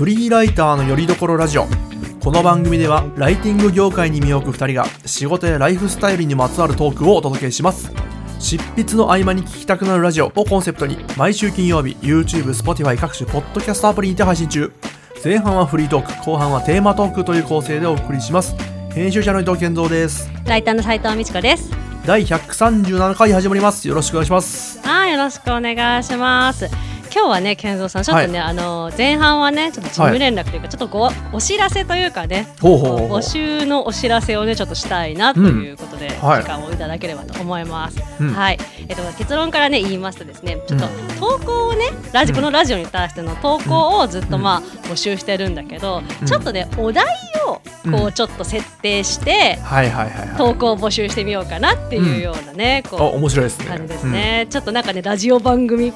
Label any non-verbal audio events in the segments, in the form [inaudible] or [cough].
フリーライターのよりどころラジオ。この番組ではライティング業界に身を置く2人が仕事やライフスタイルにまつわるトークをお届けします。執筆の合間に聞きたくなるラジオをコンセプトに毎週金曜日 YouTube、Spotify 各種ポッドキャストアプリにて配信中。前半はフリートーク後半はテーマトークという構成でお送りします。編集者の伊藤健三です。ライターの斉藤美智子です。第137回始まります。よろしくお願いします。はい、よろしくお願いします。今日はね、健三さん、ちょっとね、あの前半はね、ちょっと事務連絡というか、ちょっとごお知らせというかね。募集のお知らせをね、ちょっとしたいなということで、はい。時間をいただければと思います。うん。はい、えっと、結論からね、言いますとですね、ちょっとうん。投稿をね、ラジ、うん。このラジオに対しての投稿をずっとまあ、募集してるんだけど、うん。ちょっとね、お題をこううちょっと設定して。はいはいはいはい。投稿を募集してみようかなっていうようなね、こうあ面白いですね。感じですね、ちょっとなんかねラジオ番組っ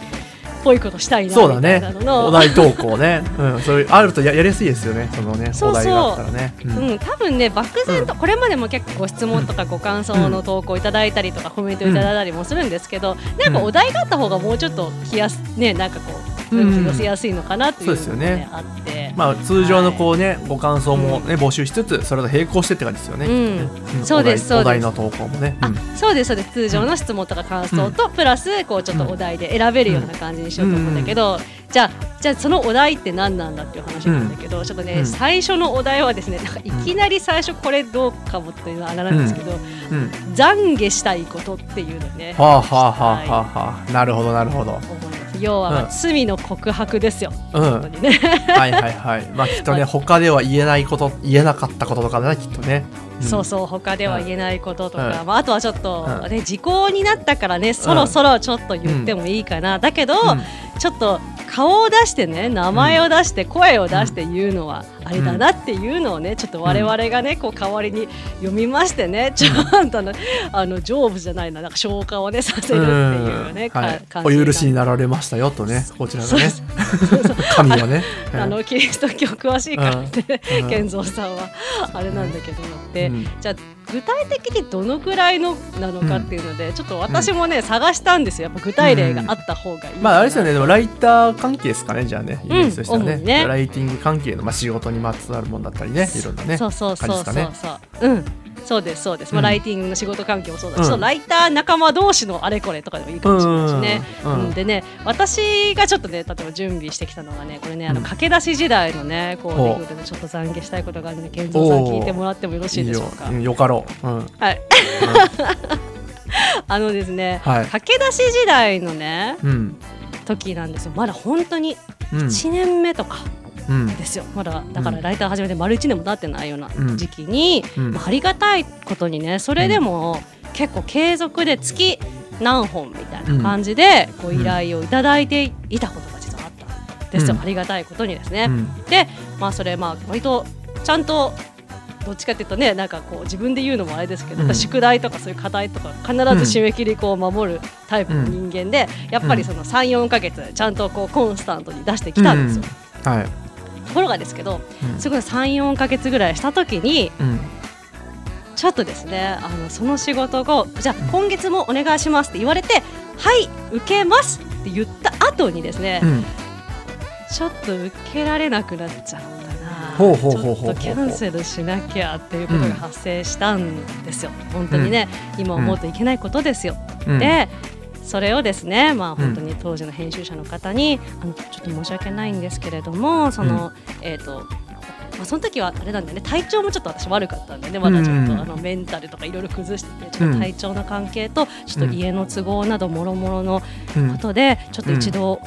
ぽいことしたいなそうだね。お題投稿ね、[laughs] うん、そういうあるとややりやすいですよね。そのねそうそう。お題があったらね、うん。うん、多分ね漠然と、これまでも結構ご質問とかご感想の投稿いただいたりとか、コメントいただいたりもするんですけど、なんかお題があった方がもうちょっと来やすねなんかこう、うん。寄せやすいのかなっていうそうですよね。のがねあって、まあ通常のこうね、ご感想もね募集しつつそれと並行してって感じですよね、うん。そうですそうです。お題の投稿もね、あうん。そうですそうです。通常の質問とか感想と、プラスこうちょっとお題で選べるような感じにしようと思うんだけど、じゃあじゃあそのお題って何なんだっていう話なんだけど、ちょっとね、うん最初のお題はですねなんかいきなり最初これどうかもっていうのはあれなんですけど、うん、懺悔したいことっていうのね、はあはあはあはあはあ。なるほどなるほど。思います要は罪の告白ですよ、うん。本当にね。[laughs] はいはいはい。まあきっとね他では言えないこと言えなかったこととかだねきっとね、ん。そうそう他では言えないこととか、うん。まあ、あとはちょっと、うん。ね、時効になったからねそろそろちょっと言ってもいいかな、だけど、うん。ちょっと顔を出してね名前を出して声を出して言うのはあれだなっていうのをねちょっと我々がねこう代わりに読みましてねちゃんとねあの成仏じゃないななんか消化をねさせるっていうね、かはい、お許しになられましたよとねこちらのね。[laughs] 神はね、うんあのキリスト教詳しいからって、うん。健三さんは。あれなんだけどで、うん。じゃあ具体的にどのぐらいのなのかっていうので、ちょっと私もね、探したんですよ。やっぱ具体例があった方がいい。まああれですよね。ねでもライター関係ですかねじゃあね。イメージとしてはね,、ね。ライティング関係の、まあ、仕事にまつわるものだったりね。いろんなねそうそうそうそうそう、うんそうですそうです、まあうん。ライティングの仕事関係もそうだし、うん。ライター仲間同士のあれこれとかでもいいかもしれないしね、うんでね私がちょっとね例えば準備してきたのがねこれねあのうん。駆け出し時代のねこうほう。出来事でちょっと懺悔したいことがあるので健三さん聞いてもらってもよろしいでしょうか。いいよ。うんよかろう、うん。うん。は [laughs] いあのですね、はい。駆け出し時代のねうん。時なんですよ。まだ本当にうん。1年目とか。うんですよ、まだだからライター始めて丸1年も経ってないようなうん。時期に、うん。まあありがたいことにねそれでも結構継続で月何本みたいな感じでこう依頼をいただいていたことが実はあったんですよ、うん。ありがたいことにですね。うん。でまあそれまあ割とちゃんとどっちかっていうとねなんかこう自分で言うのもあれですけど、うん。宿題とかそういう課題とか必ず締め切りこう守るタイプの人間で、やっぱりその34か月ちゃんとこうコンスタントに出してきたんですよ。はい、ところがですけどうん。すごい34か月ぐらいした時にうん。ちょっとですねあのその仕事をじゃあ今月もお願いしますって言われてはい受けますって言った後にですね、うん。ちょっと受けられなくなっちゃったな。ちょっとキャンセルしなきゃっていうことが発生したんですよ、本当にね、今思うといけないことですよ、うん。でそれをですね、まあ、うん本当に当時の編集者の方に、あのちょっと申し訳ないんですけれどもその、えっ、とまあ、その時はあれなんだよね体調もちょっと私悪かったんでねまだちょっと、うん。あのメンタルとかいろいろ崩しててちょっと体調の関係とちょっと家の都合などもろもろのうん。ことでちょっと一度、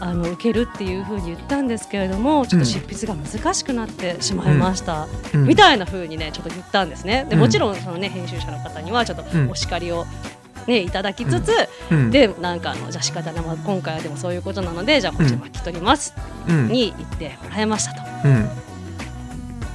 あの受けるっていうふうに言ったんですけれどもちょっと執筆が難しくなってしまいました、うん。みたいなふうにねちょっと言ったんですね。でうん。もちろんその、ね、編集者の方にはちょっとうん。お叱りを、ね、いただきつつ、うん。でなんかあのじゃあ仕方ない、まあ、今回はでもそういうことなのでじゃあこっち巻き取ります、うん。に言ってもらいましたと。うん。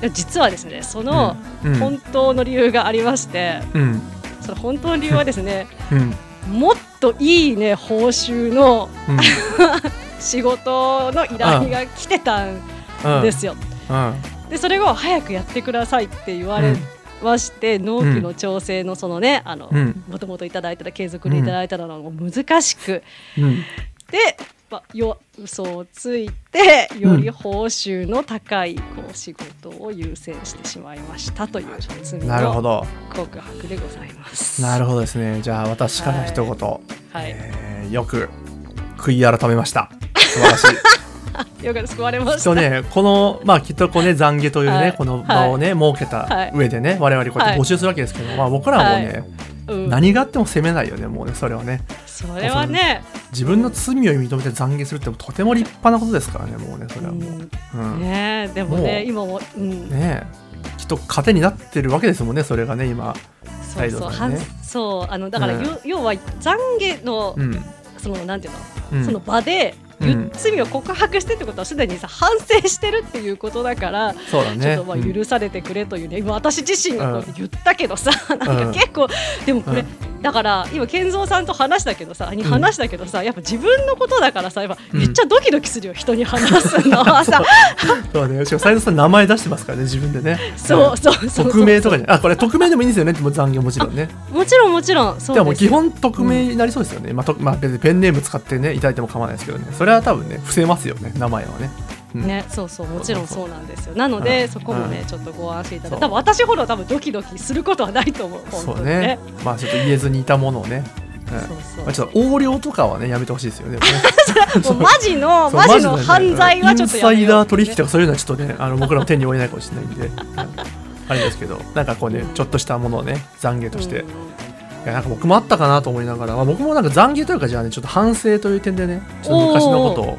で実はですねそのうん。本当の理由がありまして、うん。その本当の理由はですね [laughs] うん。もっといいね報酬のうん。[laughs] 仕事の依頼が来てたんうんですよ。うん。でそれを早くやってくださいって言われまして、納期の調整のそのねもともといただいてた継続でいただいたのが難しく、うん。でぱよ嘘をついてより報酬の高いこう仕事を優先してしまいましたという罪なるほのど。告白でございます。なるほどですね。じゃあ私から一言、はい、えーよく悔い改めました。素晴らしい [laughs] よく救われまきっした。とねこのまあきっとこうね懺悔というね、はい。この場をね、設けた上でね我々こうやって募集するわけですけど、まあ僕らはもうね、うん、何があっても責めないよねもうねそれはね。それはね、自分の罪を認めて懺悔するってとても立派なことですからねもうねそれはもう、うん。ねねでもね今も、うん、え。きっと糧になってるわけですもんねそれがね今。そうそう、ね。そうあのだから、うん。よ要は懺悔の、うん、そのなんていうの、うん、その場で、ゆうん罪を告白してってことはすでにさ反省してるっていうことだから、ね。ちょっとまあうん。許されてくれというね、今私自身がこう言ったけどさ、んなんか結構でもこれ、うだから今健三さんと話したけどさに話したけどさ、やっぱ自分のことだからさやっぱうん。めっちゃドキドキするよ、人に話すのはさ。そう。ね。しかも斉藤さん名前出してますからね自分でね。そうそうそう。匿名とかじゃあこれ匿名でもいいんですよね。もう懺悔もちろんね。もちろんもちろん。そうでも基本匿名になりそうですよね、まあとまあ、別にペンネーム使ってねいただいても構わないですけどね。それは多分ね伏せますよね名前はね、うんね、そうそうもちろんそうなんですよ。なので、そこもね、ちょっとご安心いただいて。多分私ほど多分ドキドキすることはないと思う本そうね。ねまあちょっと言えずにいたものをね、まあ、ちょっと横領とかはねやめてほしいですよね。[laughs] もう [laughs] マジのマジのね犯罪はちょっとインサイやめようダー取引とかそういうのはちょっとねあの [laughs] 僕らの手に負えないかもしれないんで、うん。あれですけどなんかこうねちょっとしたものをね懺悔として、うん。いやなんか僕もあったかなと思いながら、まあ、僕もなんか懺悔というかじゃあねちょっと反省という点でねちょっと昔のことを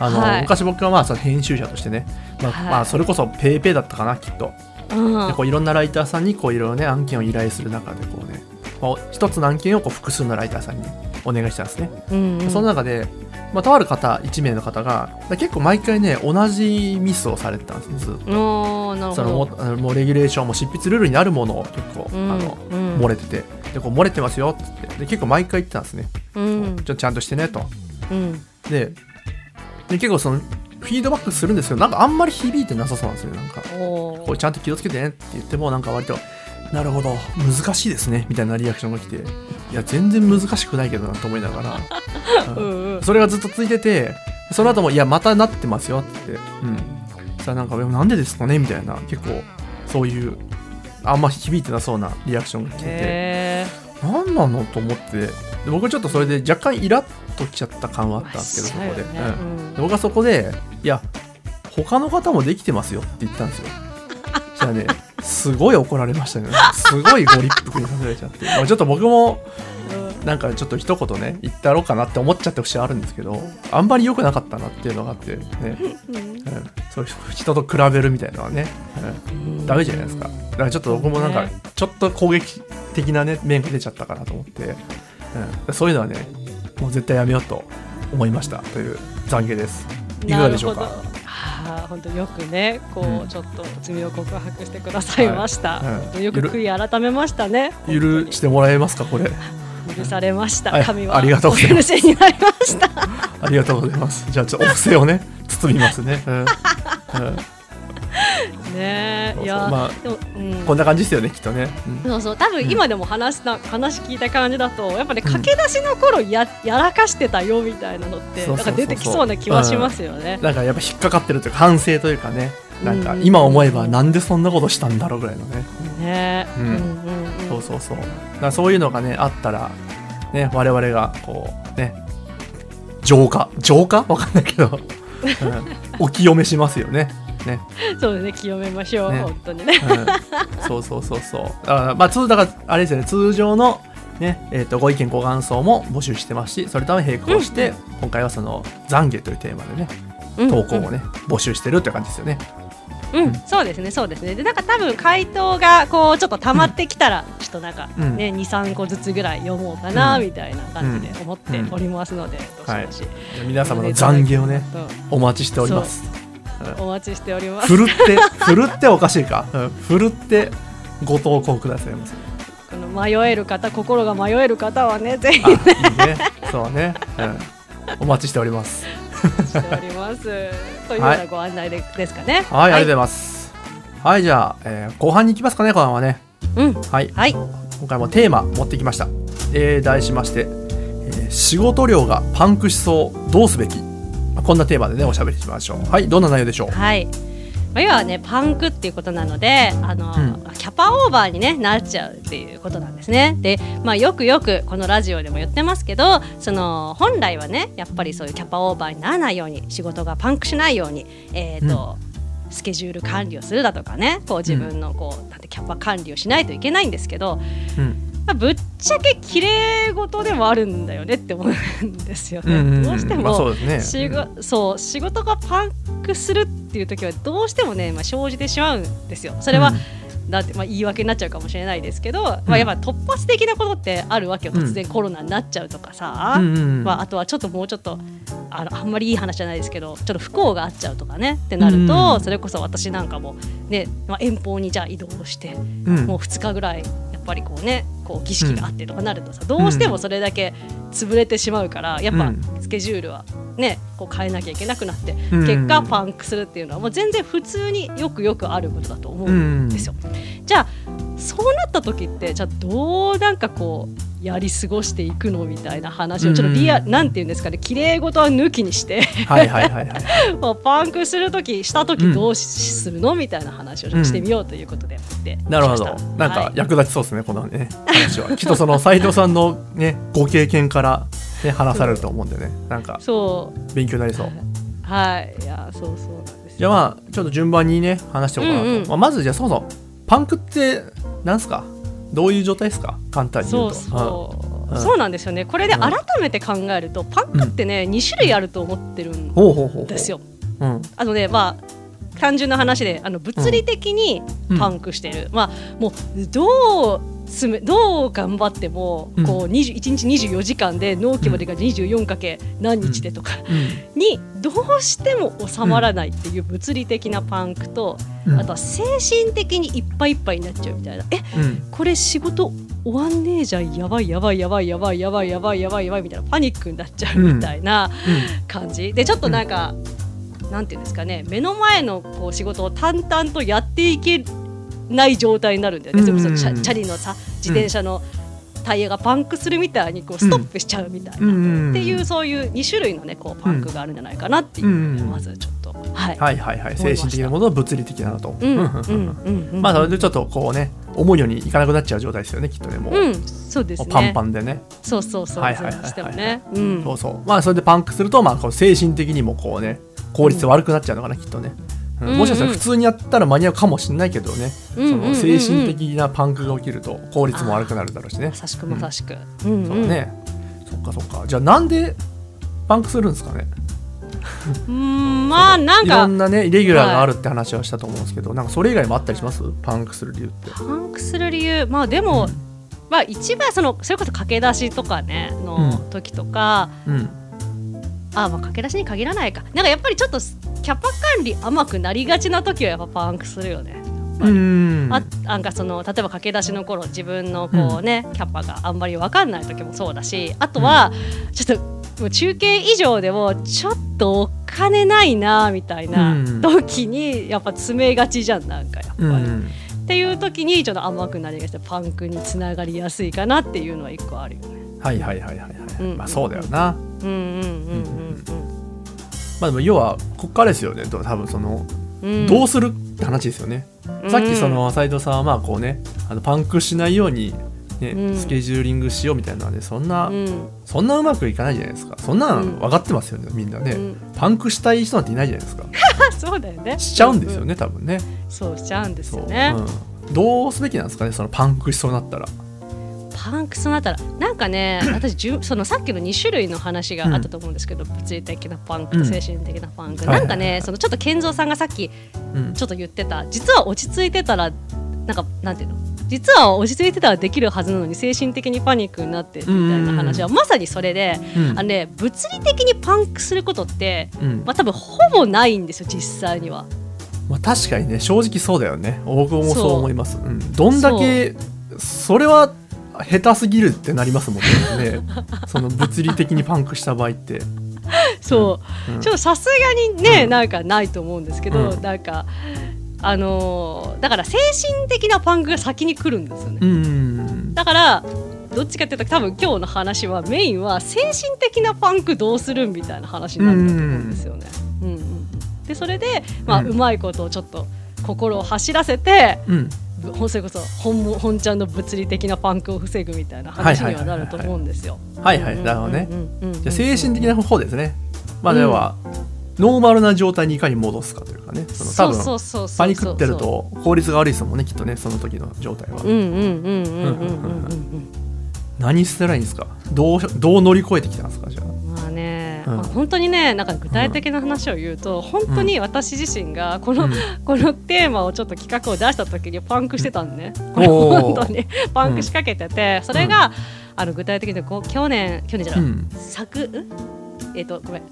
あの、はい。昔僕はまあその編集者としてね、まあはい。まあ、それこそペーペーだったかなきっと。うん。でこういろんなライターさんにこういろいろね案件を依頼する中でこうね、まあ、一つの案件をこう複数のライターさんにお願いしたんですね、うんうん。その中で、まあ、とある方1名の方が結構毎回ね同じミスをされてたんですねずっと。そのもうレギュレーションも執筆ルールにあるものを結構、うん。あのうん。漏れてて。でこう漏れてますよっって。で結構毎回言ってたんですね、うん。ちょちゃんとしてねと。うん。でで結構そのフィードバックするんですけどなんかあんまり響いてなさそうなんですよね。なんかこれちゃんと気をつけてねって言ってもなんか割となるほど難しいですね。みたいなリアクションが来ていや全然難しくないけどなと思いながら、[laughs] うんそれがずっと続いててその後もいやまたなってますよって。言ってうん。そしたらなんかえなんでですかね？みたいな結構そういうあんま響いてなそうなリアクションが来てて。へ何なの？と思って。で僕ちょっとそれで若干イラッときちゃった感はあったんですけどそこで、そうん。で僕はそこでいや他の方もできてますよって言ったんですよ。そしたらね [laughs] すごい怒られましたね。すごいご立腹にさせられちゃって。まあちょっと僕もうん。なんかちょっと一言ね言ってやろうかなって思っちゃって節はあるんですけどあんまり良くなかったなっていうのがあってね、うん。うん、そう人と比べるみたいなのはね、うん、ダメじゃないですか。だからちょっと僕もなんかね。ちょっと攻撃的なね面が出ちゃったかなと思って、うん、そういうのはねもう絶対やめようと思いましたという懺悔です。いかがでしょうか？なるほどああ本当よくねこう、うん。ちょっと罪を告白してくださいました、はい。はい。本当よく悔い改めましたね。許してもらえますかこれ？許されました、はい。神はありがとうございます。[laughs] ありがとうございます。じゃあちょっとお布施をね包みますね、うん。うん [laughs] ねいや、まあでも、うん、こんな感じですよねきっとね、うん。そうそう。多分今でも話した、話聞いた感じだとやっぱね駆け出しの頃ややらかしてたよみたいなのってなんか出てきそうな気はしますよね。なんかやっぱ引っかかってるというか反省というかね。なんかうん今思えばなんでそんなことしたんだろうぐらいのね、ね、うんうんうん。そうそうそう。だからそういうのがねあったらね我々がこうね浄化。浄化？わかんないけど、うん、[laughs] お清めしますよねね、そうですね。清めましょう、ね。本当にね。うん、そうそうそうそう。だからまあ通だからあれですよね。通常のねえー、とご意見ご感想も募集してますしそれとは並行して、今回はその懺悔というテーマでねうん。投稿をね、募集してるって感じですよね。うん、そうですね、そうですね。で、なんか多分回答がこうちょっと溜まってきたら、ちょっとなんかうん。ね、二三個ずつぐらい読もうかな、うん。みたいな感じで思っておりますので、どしどし。皆様の懺悔をねお待ちしております [laughs] お待ちしております。ふるってふるっておかしいか、うん、ふるってご投稿くださいませ。この迷える方、心が迷える方はね、ぜひあいいね。そうね、うん、お待ちしております。しております。[laughs] というようなご案内でですかね。はい、ありがとうございます。はいじゃあ、えー後半に行きますかね後半はね。うん、はい。はい、今回もテーマ持ってきました、えー題しまして、えー仕事量がパンクしそうどうすべきまあこんなテーマでねおしゃべりしましょう。はいどんな内容でしょう？はい。まあ、要はねパンクっていうことなのであの、うん。キャパオーバーに、ね、なっちゃうっていうことなんですね。で、まあ、よくよくこのラジオでも言ってますけどその本来はねやっぱりそういうキャパオーバーにならないように仕事がパンクしないように、えーとスケジュール管理をするだとかねこう自分のこう、なんてキャパ管理をしないといけないんですけど、うん。まあ、ぶっちゃけ綺麗事でもあるんだよねって思うんですよね。うんうんうん。どうしても、まあそうね。仕事そう仕事がパンクするっていう時はどうしてもね、まあ、生じてしまうんですよ。それは、だってまあ言い訳になっちゃうかもしれないですけど、まあ、やっぱ突発的なことってあるわけよ、うん。突然コロナになっちゃうとかさ、うんうんうん。まあ、あとはちょっともうちょっとあのあんまりいい話じゃないですけどちょっと不幸があっちゃうとかねってなると、うんそれこそ私なんかも、ねまあ、遠方にじゃあ移動してうん。もう2日ぐらいやっぱりこうねこう儀式があってとかなるとさ、どうしてもそれだけ潰れてしまうからやっぱうん。スケジュールはねこう変えなきゃいけなくなって、うん。結果パンクするっていうのはもう全然普通によくよくあることだと思うんですよ。じゃあそうなった時ってじゃあどうなんかこうやり過ごしていくのみたいな話をちょっとリア、うん。なんて言うんですかね綺麗事は抜きにしてはいはいはいはい。[laughs] まあパンクする時した時どうしするのみたいな話をしてみようということでやってきました、なるほどなんかはい。役立ちそうですね、このね話は。[laughs] きっとその斉藤さんのねご経験からね話されると思うんでねなんかそう。勉強になりそう。はい。いやそうそうなんですよ。じゃあまあちょっと順番にね話しておこうかなと、うんうん。まあ、まずじゃあそもそもパンクってなんすか？どういう状態ですか？簡単に言そううとそう、うん。そうなんですよね。これでうん。改めて考えるとパンクってね、2種類あると思ってるんですよ。うん。あのねまあ単純な話であの物理的にパンクしてる、まあもうどうつめどう頑張っても、うん。こう20 1日24時間で納期までが24かけ何日でとかうん。にどうしても収まらないっていう物理的なパンクと、うん。あとは精神的にいっぱいいっぱいになっちゃうみたいな。えうん。これ仕事終わんねえじゃんやばいやばいやばいやばいやばいやばいやばいやばいみたいなパニックになっちゃうみたいな感じ、でちょっとなんか、なんていうんですかね目の前のこう仕事を淡々とやっていけない状態になるんだよね、うん。チャリのさ自転車のタイヤがパンクするみたいにこうストップしちゃうみたいな、うんっていうそういう2種類のねこうパンクがあるんじゃないかなっていう、うんまずちょっと。はい。はいはいはい。精神的なものは物理的なのと、まあそれでちょっとこうね思うようにいかなくなっちゃう状態ですよねきっとねもう、うんそうですね。パンパンでね。そうそうそう。はいはいはいはい。そうそうそう。まあそれでパンクするとまあこう精神的にもこうね効率悪くなっちゃうのかな、きっとね、もしかしたら普通にやったら間に合うかもしれないけどね、うんうんうんうん。その精神的なパンクが起きると効率も悪くなるだろうしねまさしくまさしく、うんそうね、そっかそっか。じゃあなんでパンクするんですかね？うんまあなんいろかんなねイレギュラーがあるって話はしたと思うんですけど、なんかそれ以外もあったりします？パンクする理由って。パンクする理由？まあでも、まあ一番そのそれこそ駆け出しとかねの時とか、うんあまあ駆け出しに限らないか。なんかやっぱりちょっとキャパ管理甘くなりがちな時はやっぱパンクするよね。うん。あなんかその例えば駆け出しの頃自分のこうね、キャパがあんまり分かんない時もそうだしあとはちょっともう中継以上でもちょっとお金ないなみたいなうん。時にやっぱ詰めがちじゃんなんかやっぱり。うん。っていう時にちょっと甘くなりがちでパンクにつながりやすいかなっていうのは一個あるよね。はいはいはいはいはい、うん。まあそうだよな。うんうんうんまあでも要はこっからですよね。多分そのうん。うん。どうするって話ですよね、うん。さっきその斉藤さんはまあこうねあのパンクしないように、ねうん。スケジューリングしようみたいなのでそんな、うん。そんなうまくいかないじゃないですか。そんなうんん分かってますよねみんなね、うんパンクしたい人なんていないじゃないですか。あ [laughs] そうだよね。しちゃうんですよね。ね多分ね。そうしちゃうんですよね。うん、どうすべきなんですかねそのパンクしそうになったらパンクスになったらなんかね私じゅそのさっきの2種類の話があったと思うんですけど、物理的なパンクと精神的なパンク、うん。なんかねそのちょっと健三さんがさっきうん。ちょっと言ってた。実は落ち着いてたらなんかなんていうの？実は落ち着いてたらできるはずなのに精神的にパニックになってみたいな話はまさにそれで、うん。あのね、物理的にパンクすることって、うん。まあ、多分ほぼないんですよ実際には。まあ、確かにね正直そうだよね。僕もそう思います。うん、どんだけそれは下手すぎるってなりますもんね。その物理的にパンクした場合って、そう、うん。ちょっとさすがにね、うんなんかないと思うんですけど、うん。なんかあのーだから精神的なパンクが先に来るんですよね。うんだからどっちかっていうと多分今日の話はメインは精神的なパンクどうするみたいな話になると思うんですよね。うんうんうん。でそれで、まあうまいことをちょっと心を走らせて、それこそ本本ちゃんの物理的なパンクを防ぐみたいな話にはなると思うんですよ。はいはい、なるほどね。じゃ精神的な方ですね。まあでは、うん、ノーマルな状態にいかに戻すかというかね、その多分パニックってると効率が悪いですもんね、きっとね、その時の状態はうんうんうんうん。何してないんですかどうどう乗り越えてきたんですかじゃあ。まあねうん。まあ本当にねなんか具体的な話を言うと、本当に私自身がこの、うん。このテーマをちょっと企画を出した時にパンクしてたんでね、おー。本当に。パンクしかけてて、それが、あの具体的にこう去年去年じゃない、うん。昨ん？えっ、とごめん。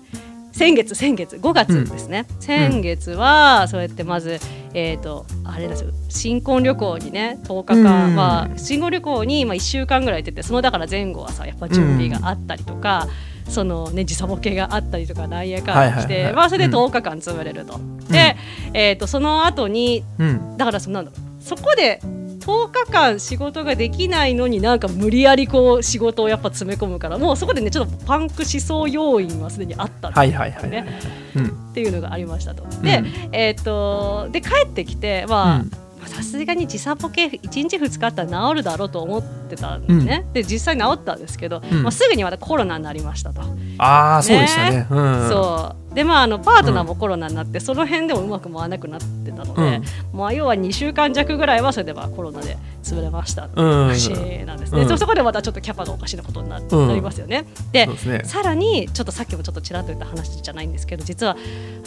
先月先月。5月ですね、先月はそうやってまずえっ、とあれですよ。新婚旅行にね10日間、うん。まあ新婚旅行にまあ1週間ぐらい行っててそのだから前後はさやっぱ準備があったりとか、そのね時差ボケがあったりとかなんやかんやして、まあそれで10日間潰れると、で、えっ、とその後にうん。だからそのなんだろうそこで10日間仕事ができないのになんか無理やりこう仕事をやっぱ詰め込むからもうそこでねちょっとパンクしそう要因はすでにあったっていうのがありましたと。で,、えー、とで帰ってきてまあさすがに時差ボケ1日2日あったら治るだろうと思ってたんですね、で実際治ったんですけど、うん。まあ、すぐにまたコロナになりましたと。ああそうでしたね。うん。そう。でまああのパートナーもコロナになって、その辺でもうまく回らなくなってたので、まあ、要は2週間弱ぐらいはそれでまあコロナで潰れましたっていう話なんですね、うん。そそこでまたちょっとキャパがおかしなことにな,、りますよね。でね。さらにちょっとさっきもちょっとちらっと言った話じゃないんですけど実は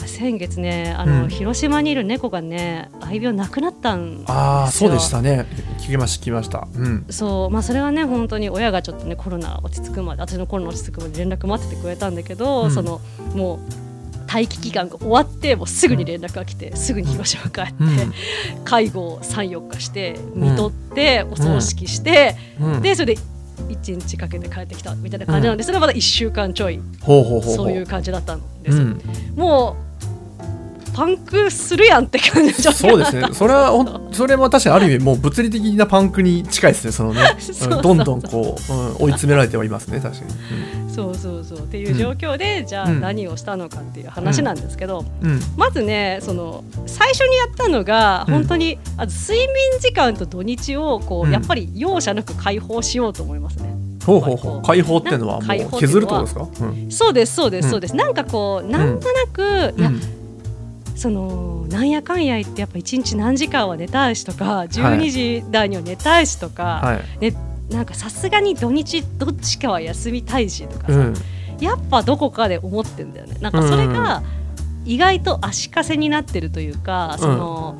先月ねあの、うん。広島にいる猫がね愛病なくなったんですよ。ああそうでしたね。聞きました聞きました。うん。そうまあそれはね本当に親がちょっとねコロナ落ち着くまで私のコロナ落ち着くまで連絡待っててくれたんだけど、うんそのもう待機期間が終わってもうすぐに連絡が来て、すぐに広島帰って、うん [laughs] 介護を34日して見とって、お葬式して、うんでそれで1日かけて帰ってきたみたいな感じなんで、それはまだ1週間ちょいそういう感じだったんですもうパンクするやんって感じそうですね。[laughs] それはそれも確かにある意味もう物理的なパンクに近いですね。そのね。[laughs] どんどんこう、うん追い詰められてはいますね。確かに。そうそうそう。っていう状況で、じゃあうん。何をしたのかっていう話なんですけど、うん、うん。まずねその最初にやったのがうん。本当に、あの睡眠時間と土日をこう、うん。やっぱり容赦なく解放しようと思いますね。ほうほうほう。解放っていうのはもう削るってことですか、うん。そうですそうです、うんそうです。なんかこうなんとなく、いやうんそのなんやかんや言ってやっぱ一日何時間は寝たいしとか12時台には寝たいしとか、はい。ね、なんかさすがに土日どっちかは休みたいしとかさ、うん。やっぱどこかで思ってんだよね。なんかそれが意外と足かせになってるというかその、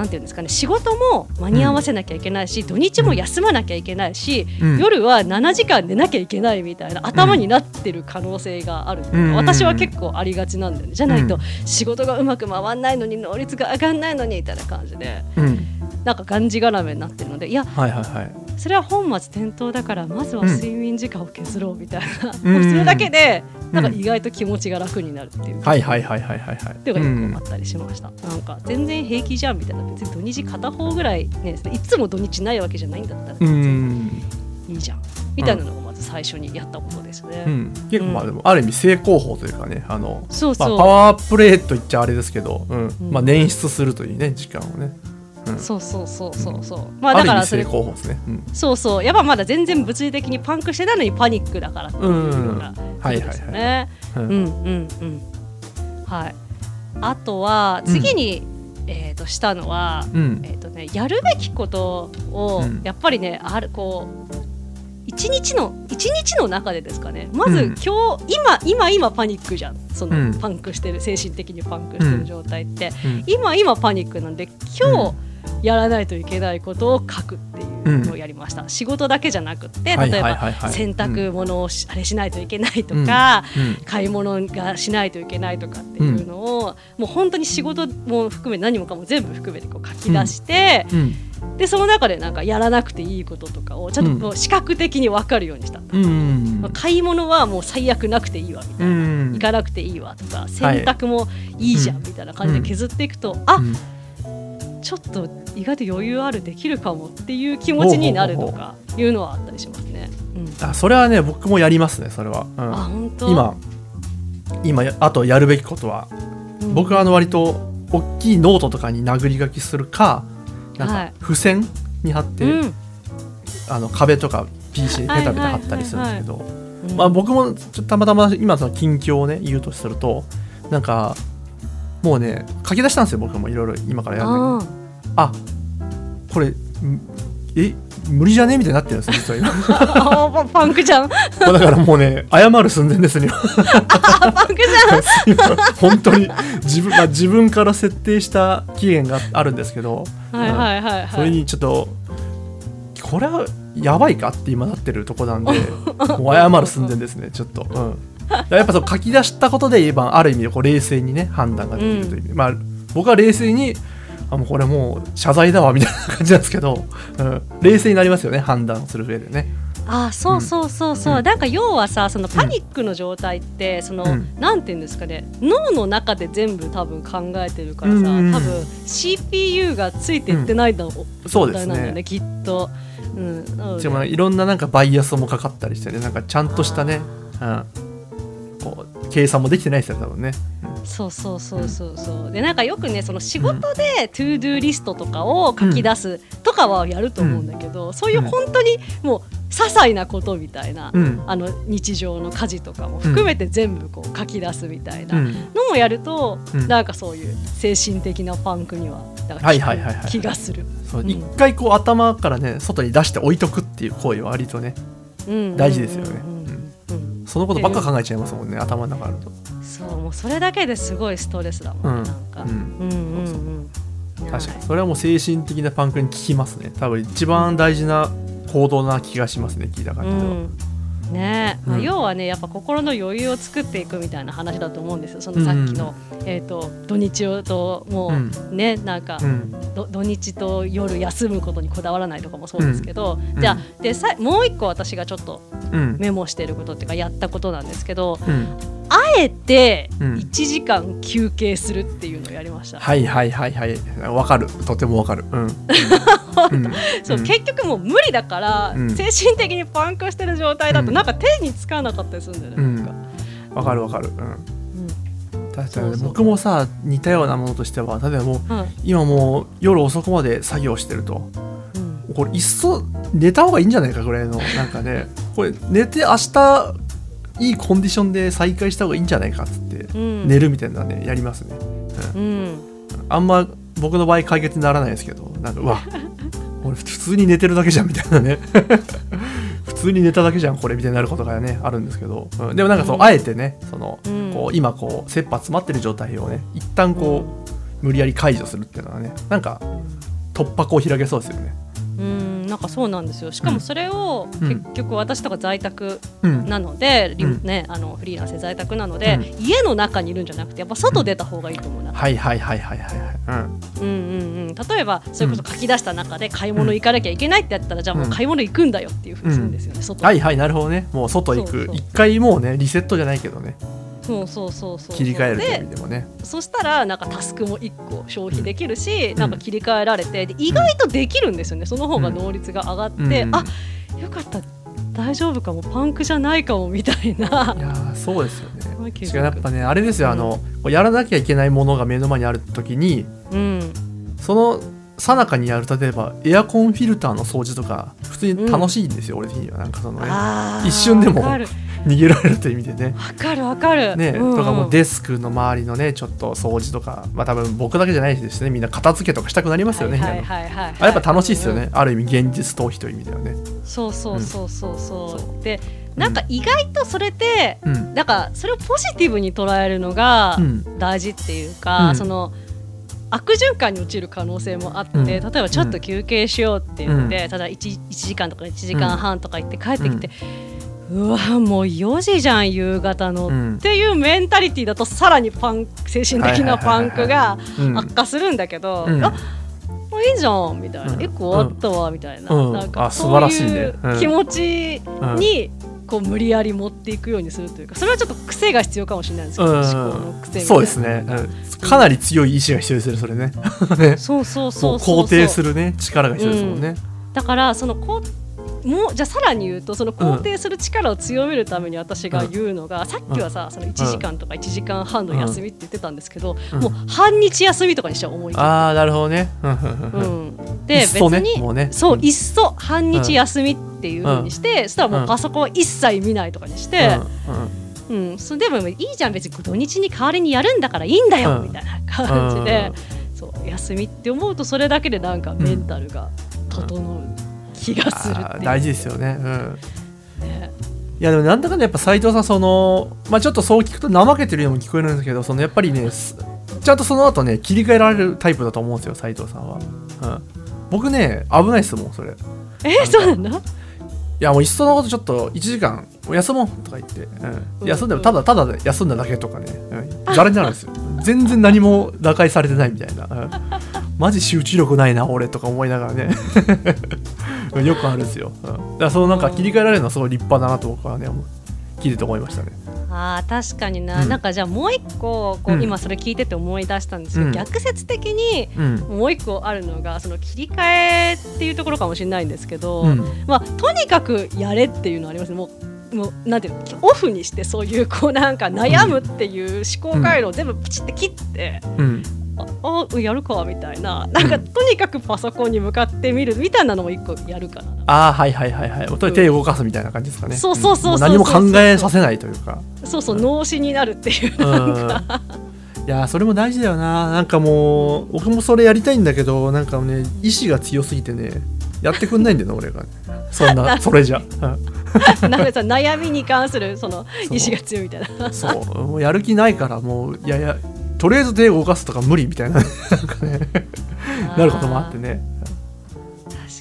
なんていうんですかね仕事も間に合わせなきゃいけないし、土日も休まなきゃいけないし、うん。夜は7時間寝なきゃいけないみたいな頭になってる可能性がある私は結構ありがちなんだよねじゃないとうん。仕事がうまく回んないのに能率が上がんないのにみたいな感じでうん。なんかがんじがらめになってるのでいやはいはいはいそれは本末転倒だからまずは睡眠時間を削ろうみたいな、うん。も [laughs] うそれだけでなんかうん意外と気持ちが楽になるっていう。はいはいはいはいはいはい。っていうのがよくあったりしました、なんか全然平気じゃんみたいな。別に土日片方ぐらいねいつも土日ないわけじゃないんだったらいいじゃん、みたいなのがまず最初にやったことですね、うん、結構まあでもある意味正攻法というかねあの、まあ、そう。そう、パワープレイと言っちゃあれですけど、うん。ん。まあ、捻出するというね時間をね、うん、そうそうそうそうそう。まあだからそれある意味正攻法ですね、うん。そうそう。やっぱまだ全然物理的にパンクしてないのにパニックだからっていうのがはいそうですよはいはいねうん。うんうんうん。はい。あとは次に、えー、としたのは、うん。えーとね、やるべきことをうん。やっぱりねあるこう一日の一日の中でですかね。まずうん。今日、今今今パニックじゃん。その、うん。パンクしてる精神的にパンクしてる状態って、うん。今今パニックなんで今日やらないといけないことを書くっていうのをやりました、仕事だけじゃなくってはい例えば洗濯物をし、あれしないといけないとか、うん買い物がしないといけないとかっていうのを、もう本当に仕事も含め何もかも全部含めてこう書き出して、うんでその中でなんかやらなくていいこととかをちゃんと視覚的に分かるようにした、うんまあ買い物はもう最悪なくていいわみたいな、うん。行かなくていいわとか洗濯もいいじゃんみたいな感じで削っていくと、あちょっと意外と余裕あるできるかもっていう気持ちになるとかいうのはあったりしますね。うん、あそれはね僕もやりますねそれは、うんあ本当？今今やあとやるべきことは、うん。僕はあの割と大きいノートとかに殴り書きするかなんはい。か付箋に貼って、うん。あの壁とか PC にペタペタ貼ったりするんですけど、うん。まあ、僕もちょっとたまたま今その近況をね言うとするとなんかもうね書き出したんですよ僕もいろいろ今からやるんだけどああこれんえ無理じゃねみたいになってるんですよ実は今。[laughs] [laughs] [laughs] パンクじゃん。だからもうね謝る寸前ですねじ今本当に自分,、まあ、自分から設定した期限があるんですけど、それにちょっとこれはやばいかって今なってるとこなんでもう謝る寸前ですねちょっと、うん、やっぱそう書き出したことで言えばある意味でこう冷静にね判断ができるという意味、まあ僕は冷静にあもうこれもう謝罪だわみたいな感じなんですけど、うん、冷静になりますよね判断する上でね。あそうそうそうそう、うん。なんか要はさそのパニックの状態って、その、うん。なんていうんですかね。脳の中で全部多分考えてるからさ、うんうんうん。多分 CPU がついていってないだろう、そうです状態なんだよねねきっと。うん、しかもいろんななんかバイアスもかかったりしてねなんかちゃんとしたね、うん、こう計算もできてないですよ多分ね、そうそうそうそうそう。でなんかよくねその仕事で ToDo リストとかを書き出すとかはやると思うんだけど、そういう本当にもう些細なことみたいな、うん。あの日常の家事とかも含めて全部こう書き出すみたいなうん。のもやると、うん。なんかそういう精神的なパンクにはなんかはいはいはいはい。気がする。一回こう頭からね外に出して置いとくっていう行為は割とねうん大事ですよね。うんうんうんそのことばっか考えちゃいますもんね頭の中あると。そうもうそれだけですごいストレスだもんね、うん。なんか。うん。うんうんうん。確かに。はいそれはもう精神的なパンクに効きますね。多分一番大事な行動な気がしますね聞いた感じでは、うん。ねまあうん。要はねやっぱ心の余裕を作っていくみたいな話だと思うんですよ。そのさっきの、えー、と土日をともうね、なんか、うん。ど土日と夜休むことにこだわらないとかもそうですけど、うん。じゃあでさもう一個私がちょっとうん。メモしてることっていうかやったことなんですけどうんあえてうん。1時間休憩するっていうのをやりました。はいはいはいはい。わかる。とてもわかる。うん、[laughs] うん。そう、うん。結局もう無理だから、うん。精神的にパンクしてる状態だとうん。なんか手につかなかったりするんだよね。わかるわかる。うん。僕もさ似たようなものとしては例えばもうはい今もう夜遅くまで作業してると。うん。これいっそ寝た方がいいんじゃないかぐらいのなんかね。これ寝て明日いいコンディションで再開した方がいいんじゃないかっつってうん。寝るみたいなねやりますね。うん。あんま僕の場合解決にならないですけどなんかうわ [laughs] 俺普通に寝てるだけじゃんみたいなね。[laughs] 普通に寝ただけじゃんこれみたいになることがねあるんですけど、うん。でもなんかそう、うん。あえてねその、うん。こう今こう切羽詰まってる状態をね一旦こう、無理やり解除するっていうのはねなんか突破口を開けそうですよね。うんなんかそうなんですよ。しかもそれをうん。結局私とか在宅うん。なので、リうん。ね、あのフリーランスで在宅なので、う家の中にいるんじゃなくてやっぱ外出た方がいいと思うな、はいはいはいはいはいはいうんうんうん、例えばそれこそ書き出した中で買い物行かなきゃいけないってやったら、じゃあもう買い物行くんだよっていうふうにするんですよね、うん。外はいはいなるほどね。もう外行く一回もうねリセットじゃないけどねそうそうそうそう。切り替えるという意で味でもね。そしたらなんかタスクも1個消費できるし、ん。なんか切り替えられてで意外とできるんですよね。その方が能率が上がって、うん。あよかった大丈夫かもパンクじゃないかもみたいな。いやーそうですよね。気づく。しかもやっぱねあれですよ、あのこうやらなきゃいけないものが目の前にある時にうん。その最中にやる例えばエアコンフィルターの掃除とか普通に楽しいんですよ、俺的には。なんかそのね一瞬でも逃げられるという意味でね。わかるわかる。ね、うん。うんとかもうデスクの周りのねちょっと掃除とかまあ多分僕だけじゃないですしねみんな片付けとかしたくなりますよね、はい部屋のはいはいはい、あやっぱ楽しいですよね、うんうんある意味現実逃避という意味ではね。そうそうそうそう。そう。そでなんか意外とそれって、うん。なんかそれをポジティブに捉えるのがうん。大事っていうか、うん。その悪循環に陥る可能性もあって、うん。例えばちょっと休憩しようって言って、ただ 1, 1時間とか1時間半とか行って帰ってきて、うわもう4時じゃん夕方の、うん。っていうメンタリティーだとさらにパン精神的なパンクがうん。悪化するんだけど、うん。あもういいじゃんみたいな、うん。一個終わったわみたいな、うん。なんかそう晴らしいううん。気持ちにこう無理やり持っていくようにするというかそれはちょっと癖が必要かもしれないんですけど、うん。思考の癖そうですね、うん、かなり強い意志が必要ですねそれね。[laughs] ね。そうそうそもうう。そう肯定するね。力が必要ですもんね、だからそのこうもうじゃあさらに言うとその肯定する力を強めるために私が言うのが、さっきはさその1時間とか1時間半の休みって言ってたんですけど、うん。もう半日休みとかにしちゃう思いああなるほどね。うん。うん。ううんん、で別にもうね。そううん。いっそ半日休みっていうふうにして、そしたらもうパソコンは一切見ないとかにして、うん。うん。うん。それでもいいじゃん。別に土日に代わりにやるんだからいいんだよ、うん。みたいな感じで、そう休みって思うとそれだけでなんかメンタルが整う気がする大事ですよね。うん。ね。いやでもなんだかんだやっぱ斉藤さんそのまあちょっとそう聞くと怠けてるようにも聞こえるんですけどそのやっぱりねすちゃんとその後ね切り替えられるタイプだと思うんですよ斉藤さんは、うん、僕ね危ないですもんそれ。いえそうなの？やもういっそのことちょっと1時間休もうとか言って、うん、休んでもただただで休んだだけとかね、うん、ざれになるんですよ全然何も打開されてないみたいな、うん、マジ集中力ないな俺とか思いながらねよくあるんですよ、うん、だからそのなんか切り替えられるのはすごい立派だなと僕はね思う。聞いてて思いましたね。あー確かにな、うん。なんかじゃあもう一個こう、うん。今それ聞いてて思い出したんですけど、うん。逆説的にうん。もう一個あるのがその切り替えっていうところかもしれないんですけど、うん。まあ、とにかくやれっていうのはありますね。もうもうなんていうのオフにしてそういうこうなんか悩むっていう思考回路を全部プチって切って、うんああやるかみたいな。なんかとにかくパソコンに向かってみるみたいなのも一個やるかな。ああはいはいはいはいもうとにかく手動かすみたいな感じですかね。そうそうそうそうも何も考えさせないというか。そうそう脳死になるっていううん。いやーそれも大事だよな。なんかもう僕もそれやりたいんだけどなんかね意志が強すぎてねやってくんないんだよな [laughs] 俺がね。そんなそれじゃ、うん。[laughs] なんかさ悩みに関するその意志が強いみたいな。そう。もうやる気ないからもういやいやとりあえず手動かすとか無理みたいな。[laughs] なんかね。なることもあってね。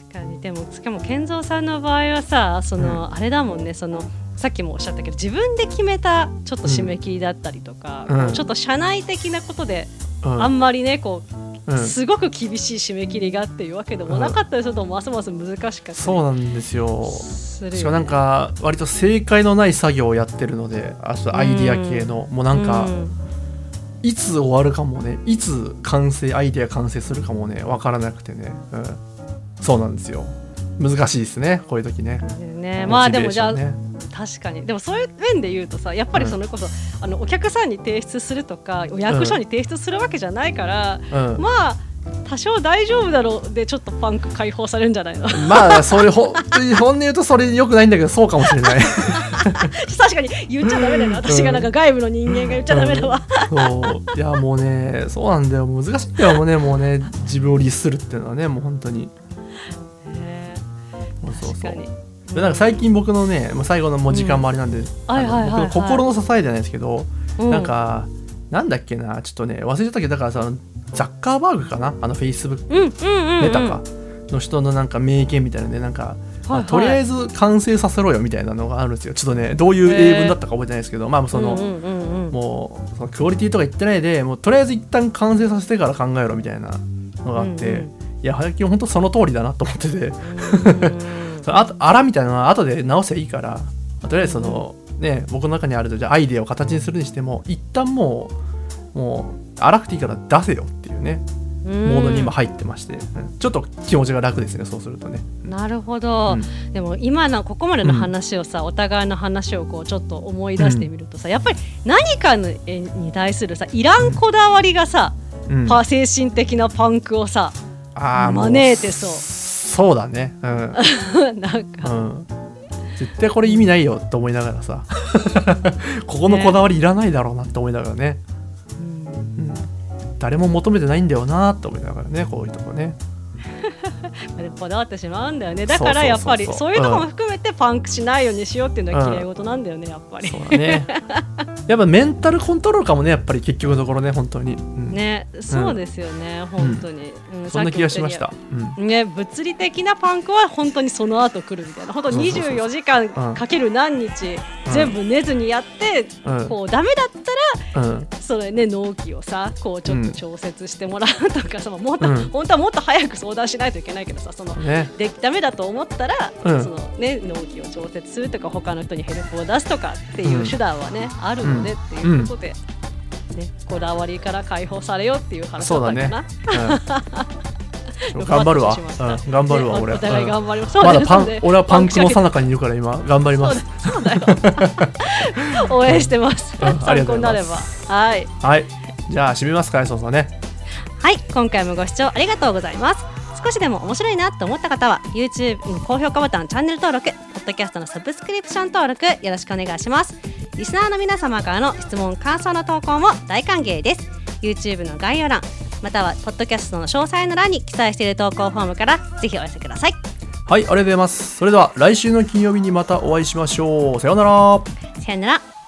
確かに。でもしかも健三さんの場合はさその、あれだもんね。そのさっきもおっしゃったけど自分で決めたちょっと締め切りだったりとか、うん。ちょっと社内的なことで、うん。あんまりねこう、うん。すごく厳しい締め切りがっていうわけでもなかったりするとますます難しかったり。そうなんですよ。するよね。しかもなんか割と正解のない作業をやってるのであとアイディア系の、もうなんか、うんいつ終わるかもね。いつ完成アイデア完成するかもね。分からなくてね、うん、そうなんですよ。難しいですね。こういう時ね。ね。まあでもじゃあ、確かに。でもそういう面で言うとさやっぱりそれこそ、あのお客さんに提出するとかお役所に提出するわけじゃないから、うん。まあ多少大丈夫だろうでちょっとパンク解放されるんじゃないの？まあそれほ本音言うとそれ良くないんだけどそうかもしれない。確かに言っちゃダメだよな。私がなんか外部の人間が言っちゃダメだわ、そう。いやもうねそうなんだよ。難しい。んだよもうねもうね自分を律するっていうのはねもう本当に。ねもうそうそう。でなんか最近僕のねもう最後のもう時間もあれなんで、僕の心の支えじゃないですけど、うなんかなんだっけなちょっとね忘れちゃったけどだからさザッカーバーグかな？あのフェイスブックうんうんうん、うん、メタか？の人のなんか名言みたいなのでなんか、はいはい。まあとりあえず完成させろよみたいなのがあるんですよ。ちょっとねどういう英文だったか覚えてないですけど、まあその、うんうんうんうん。もうそのクオリティとか言ってないでもうとりあえず一旦完成させてから考えろみたいなのがあって、うんうん。いや最近本当その通りだなと思ってて。うん。[laughs] そのあとあらみたいなのは後で直せばいいから、まあとりあえずその、ね僕の中にあるじゃあアイデアを形にするにしても一旦もうもう荒くていいから出せよっていうねモードに今入ってまして、うんちょっと気持ちが楽ですねそうするとね。なるほど、うん。でも今のここまでの話をさ、お互いの話をこうちょっと思い出してみるとさ、やっぱり何かにに対するさいらんこだわりがさ、うん。パ精神的なパンクをさ招いてそう。そうだね。うん。[laughs] なんか、うん絶対これ意味ないよって思いながらさ。[laughs] ここのこだわりいらないだろうなって思いながらね。うんうん。誰も求めてないんだよなって思いながらねこういうとこね。[laughs] でこだわってしまうんだよね。だからやっぱりそういうとこも含めてパンクしないようにしようっていうのは綺麗事なんだよねやっぱり。そうだね。やっぱメンタルコントロールかもねやっぱり結局のところね本当に、うん。ねそうですよね、本当に、うんそんな気がしました、うん。ね、物理的なパンクは本当にその後来るみたいな。本当そうそうそう。24時間うんかける何日、全部寝ずにやって、うん。こうダメだったらうん。それね納期をさこうちょっと調節してもらうとか、そのもっと、うん。本当はもっと早く相談しないといけないけどさそのね。でダメだと思ったら、うん。そのね納期を調節するとか他の人にヘルプを出すとかっていう手段はね、あるのでっていうことで、ねこだわりから解放されようっていう話だそうだね [laughs] ったかな。うん、頑張るわ、うん、頑張るわ、俺。ねお互い頑張ります。うん。まだパン俺はパンクのパ最中にいるから今頑張ります。[laughs] 応援してます。参考にないれば。はい。はい。じゃあ締めますかねそうそうね。はい、今回もご視聴ありがとうございます。少しでも面白いなと思った方は YouTube の高評価ボタン、チャンネル登録、ポッドキャストのサブスクリプション登録よろしくお願いします。リスナーの皆様からの質問、感想の投稿も大歓迎です。YouTube の概要欄、またはポッドキャストの詳細の欄に記載している投稿フォームからぜひお寄せください。はいありがとうございますそれでは来週の金曜日にまたお会いしましょうさようならさよなら。